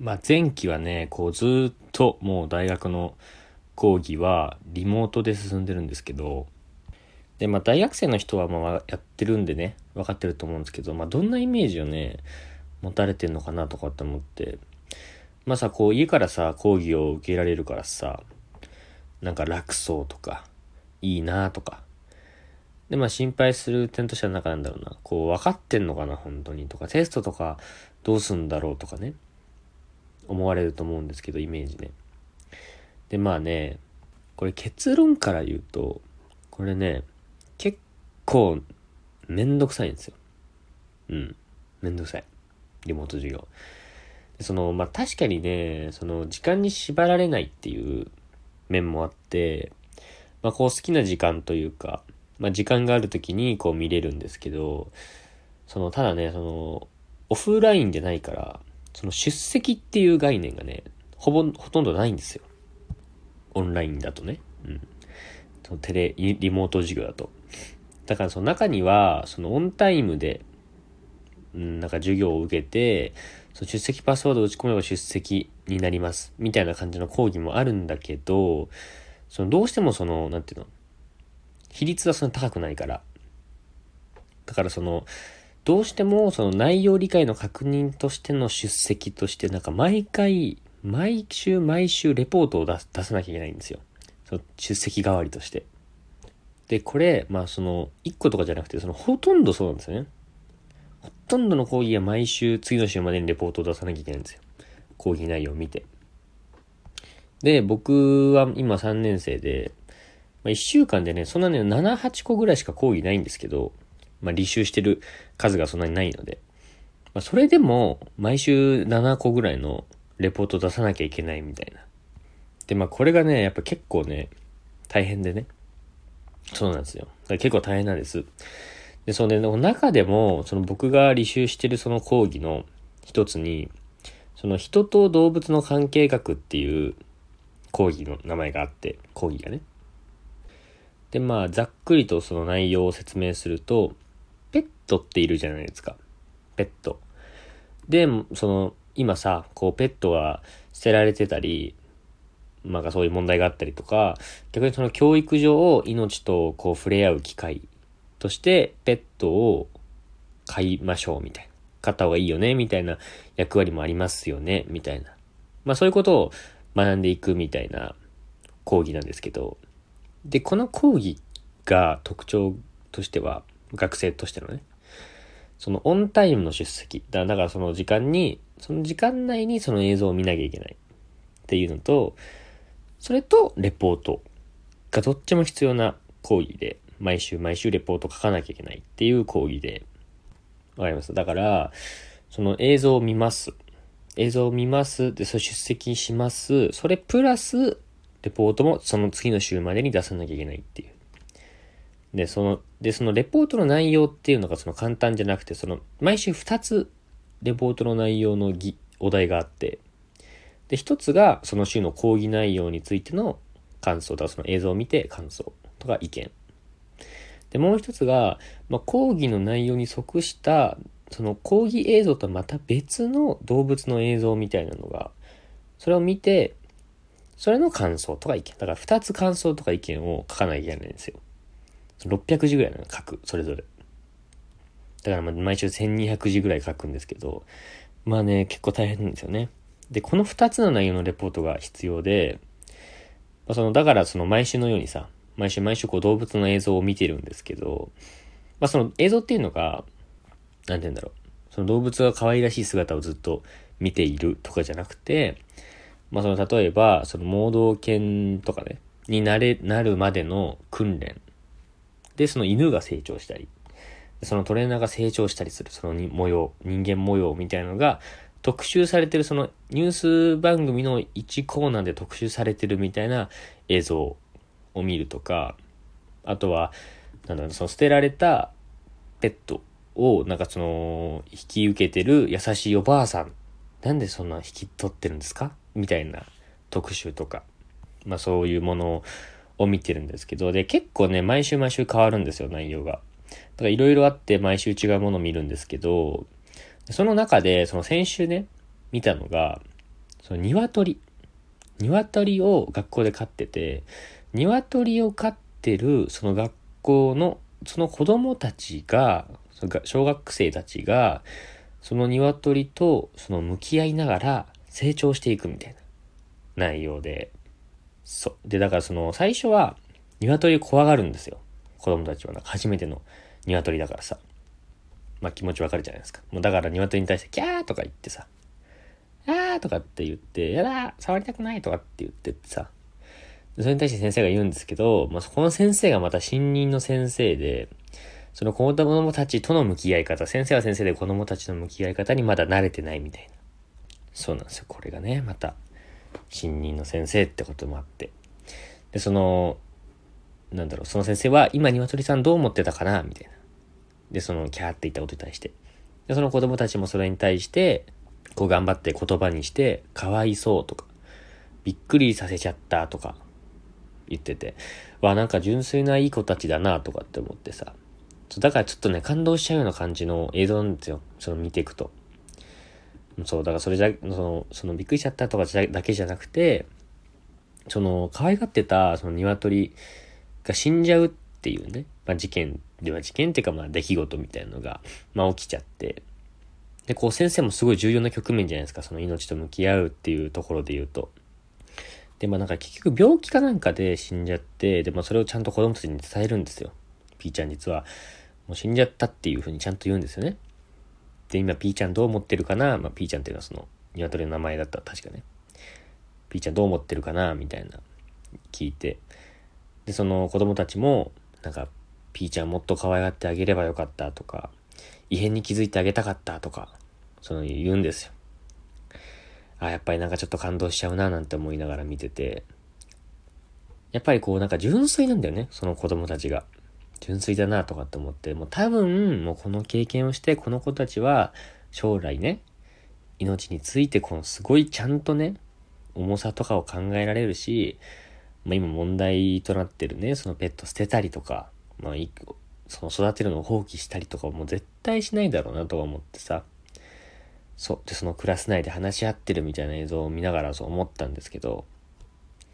まあ前期はね、こうずっともう大学の講義はリモートで進んでるんですけど、で、まあ大学生の人はまあやってるんでね、分かってると思うんですけど、まあどんなイメージをね、持たれてんのかなとかって思って、まあさ、こう家からさ、講義を受けられるからさ、なんか楽そうとか、いいなとか。で、まあ心配する点としてはなんかなんだろうな、こう分かってんのかな、本当にとか、テストとかどうすんだろうとかね。思われると思うんですけど、イメージね。で、まあね、これ結論から言うと、これね、結構めんどくさいんですよ。うん。めんどくさい。リモート授業。その、まあ、確かにね、その、時間に縛られないっていう面もあって、まあ、こう好きな時間というか、まあ、時間がある時にこう見れるんですけど、その、ただね、その、オフラインじゃないから、その出席っていう概念がね、ほぼ、ほとんどないんですよ。オンラインだとね。うん。そのテレ、リモート授業だと。だからその中には、そのオンタイムで、うん、なんか授業を受けて、その出席パスワードを打ち込めば出席になります。みたいな感じの講義もあるんだけど、そのどうしてもその、なんていうの、比率はそんな高くないから。だからその、どうしてもその内容理解の確認としての出席としてなんか毎回、毎週毎週レポートを出さなきゃいけないんですよ。その出席代わりとして。で、これ、まあその、1個とかじゃなくて、そのほとんどそうなんですよね。ほとんどの講義は毎週次の週までにレポートを出さなきゃいけないんですよ。講義内容を見て。で、僕は今3年生で、まあ、1週間でね、そんなね、7、8個ぐらいしか講義ないんですけど、まあ、履修してる数がそんなにないので、まあ、それでも毎週7個ぐらいのレポート出さなきゃいけないみたいな。で、まあこれがね、やっぱ結構ね、大変でね。そうなんですよ。結構大変なんです。で、そのね、中でも、その僕が履修してるその講義の一つに、その人と動物の関係学っていう講義の名前があって、講義がね。で、まあ、ざっくりとその内容を説明すると、トっているじゃないですか。ペット。で、その、今さ、こう、ペットが捨てられてたり、まあ、そういう問題があったりとか、逆にその教育上を、命とこう触れ合う機会として、ペットを飼いましょう、みたいな。飼った方がいいよね、みたいな役割もありますよね、みたいな。まあ、そういうことを学んでいくみたいな講義なんですけど、で、この講義が特徴としては、学生としてのね、そのオンタイムの出席。だからその時間に、その時間内にその映像を見なきゃいけないっていうのと、それとレポートがどっちも必要な講義で、毎週毎週レポート書かなきゃいけないっていう講義で、わかります？だから、その映像を見ます。映像を見ます。で、それ出席します。それプラス、レポートもその次の週までに出さなきゃいけないっていう。で、その、で、そのレポートの内容っていうのがその簡単じゃなくて、その、毎週2つレポートの内容のぎお題があって、で、1つがその週の講義内容についての感想と、その映像を見て感想とか意見。で、もう1つが、まあ、講義の内容に即した、その講義映像とまた別の動物の映像みたいなのが、それを見て、それの感想とか意見。だから2つ感想とか意見を書かなきゃいけないんですよ。600字ぐらいの書く、それぞれ。だからま毎週1200字ぐらい書くんですけど、まあね、結構大変なんですよね。で、この2つの内容のレポートが必要で、まあ、その、だからその毎週のようにさ、毎週毎週こう動物の映像を見てるんですけど、まあその映像っていうのが、なんて言うんだろう。その動物が可愛らしい姿をずっと見ているとかじゃなくて、まあその例えば、その盲導犬とかね、になれ、なるまでの訓練で、その犬が成長したり、そのトレーナーが成長したりする、その模様、人間模様みたいなのが、特集されてる、そのニュース番組の1コーナーで特集されてるみたいな映像を見るとか、あとは、なんだろう、その捨てられたペットを、なんかその、引き受けてる優しいおばあさん、なんでそんな引き取ってるんですか？みたいな特集とか、まあそういうものをを見てるんですけど、で、結構ね、毎週毎週変わるんですよ、内容が。だからいろいろあって毎週違うものを見るんですけど、その中で、その先週ね、見たのが、その鶏。鶏を学校で飼ってて、鶏を飼ってるその学校の、その子供たちが、小学生たちが、その鶏とその向き合いながら成長していくみたいな内容で、そう。で、だからその最初は鶏怖がるんですよ。子供たちは初めての鶏だからさ。まあ気持ちわかるじゃないですか。もうだから鶏に対してキャーとか言ってさ、あーとかって言って、やだ触りたくないとかって言ってってさ、それに対して先生が言うんですけど、まあ、この先生がまた新任の先生で、その子供たちとの向き合い方、先生は先生で子供たちの向き合い方にまだ慣れてないみたいな。そうなんですよ。これがね、また、新任の先生ってこともあって。で、その、なんだろう、その先生は、今、鶏さんどう思ってたかな？みたいな。で、その、キャーって言ったことに対して。で、その子供たちもそれに対して、こう頑張って言葉にして、かわいそうとか、びっくりさせちゃったとか、言ってて、わ、なんか純粋ないい子たちだなとかって思ってさ。だからちょっとね、感動しちゃうような感じの映像なんですよ。その見ていくと。そう、だからそれじゃ、その、そのびっくりしちゃったとかだけじゃなくて、その、可愛がってた、その鶏が死んじゃうっていうね、まあ事件では事件っていうかまあ出来事みたいなのが、まあ起きちゃって、で、こう先生もすごい重要な局面じゃないですか、その命と向き合うっていうところで言うと。で、まあなんか結局病気かなんかで死んじゃって、で、まあそれをちゃんと子供たちに伝えるんですよ。ピーちゃん実は、もう死んじゃったっていうふうにちゃんと言うんですよね。で、今ピーちゃんどう思ってるかな？まあピーちゃんっていうのはその、鶏の名前だった確かね。ピーちゃんどう思ってるかな？みたいな、聞いて。で、その子供たちも、なんか、ピーちゃんもっと可愛がってあげればよかったとか、異変に気づいてあげたかったとか、その言うんですよ。あ、やっぱりなんかちょっと感動しちゃうななんて思いながら見てて、やっぱりこうなんか純粋なんだよね、その子供たちが。純粋だなとかって思って、もう多分、もうこの経験をして、この子たちは将来ね、命についてこのすごいちゃんとね、重さとかを考えられるし、まあ今問題となってるね、そのペット捨てたりとか、まあその育てるのを放棄したりとかも絶対しないだろうなとか思ってさ、そう。で、そのクラス内で話し合ってるみたいな映像を見ながらそう思ったんですけど、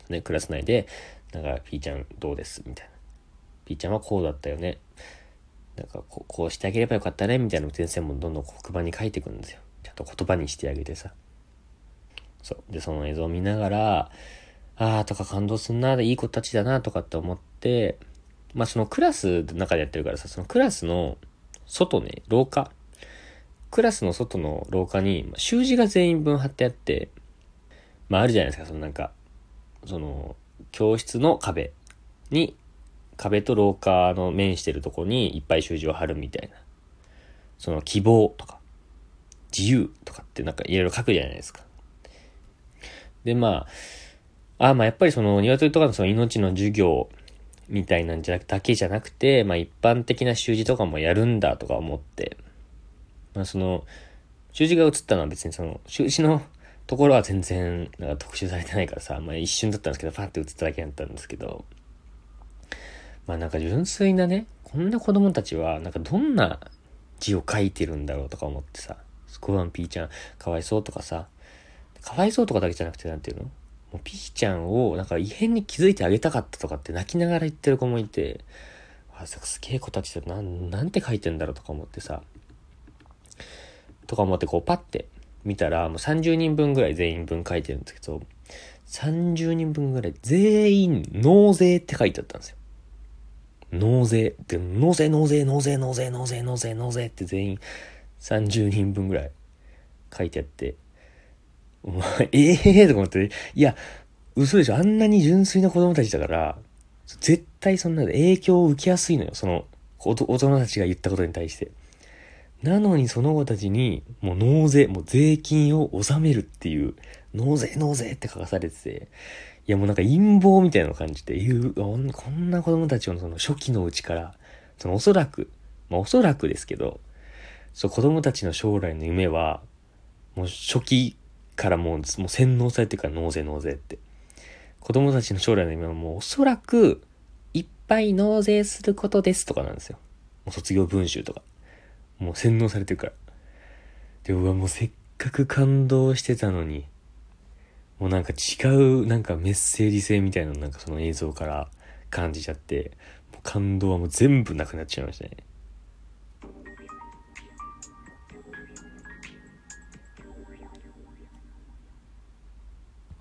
ね、クラス内で、なんか、ピーちゃんどうです？みたいな。ピーちゃんはこうだったよね。なんかこう、こうしてあげればよかったねみたいな先生もどんどん黒板に書いてくんですよ。ちゃんと言葉にしてあげてさ。そう。で、その映像を見ながら、あーとか感動すんな、いい子たちだなとかって思って、まあそのクラスの中でやってるからさ、そのクラスの外ね、廊下。クラスの外の廊下に、習字が全員分貼ってあって、まああるじゃないですか、そのなんか、その、教室の壁に、壁と廊下の面してるとこにいっぱい習字を貼るみたいな。その希望とか、自由とかってなんかいろいろ書くじゃないですか。で、まあ、あまあやっぱりその鶏とかのその命の授業みたいなんじゃなくだけじゃなくて、まあ一般的な習字とかもやるんだとか思って、まあその、習字が映ったのは別にその、習字のところは全然、なんか特集されてないからさ、まあ一瞬だったんですけど、パッて映っただけだったんですけど、まあなんか純粋なね、こんな子供たちは、なんかどんな字を書いてるんだろうとか思ってさ、スコアンピーちゃんかわいそうとかさ、かわいそうとかだけじゃなくてなんていうの？もうピーちゃんをなんか異変に気づいてあげたかったとかって泣きながら言ってる子もいて、あ、すげえ子たちってなん、なんて書いてんだろうとか思ってさ、とか思ってこうパッて見たら、もう30人分ぐらい全員分書いてるんですけど、30人分ぐらい全員納税って書いてあったんですよ。納税。で、納税、納税、納税、納税、納税、納税、納税って全員30人分ぐらい書いてあって、お前ええー？とか思って、いや、嘘でしょ。あんなに純粋な子供たちだから、絶対そんな影響を受けやすいのよ。その、大人たちが言ったことに対して。なのにその子たちに、もう納税、もう税金を納めるっていう、納税納税って書かされてて、いやもうなんか陰謀みたいな感じて、いう、こんな子供たちをその初期のうちから、そのおそらく、まあおそらくですけど、そう子供たちの将来の夢は、もう初期からもう、もう洗脳されてるから納税納税って。子供たちの将来の夢はもうおそらく、いっぱい納税することですとかなんですよ。もう卒業文集とか。もう洗脳されてるから。で、うわ、もうせっかく感動してたのに、もうなんか違うなんかメッセージ性みたいななんかその映像から感じちゃってもう感動はもう全部なくなっちゃいましたね。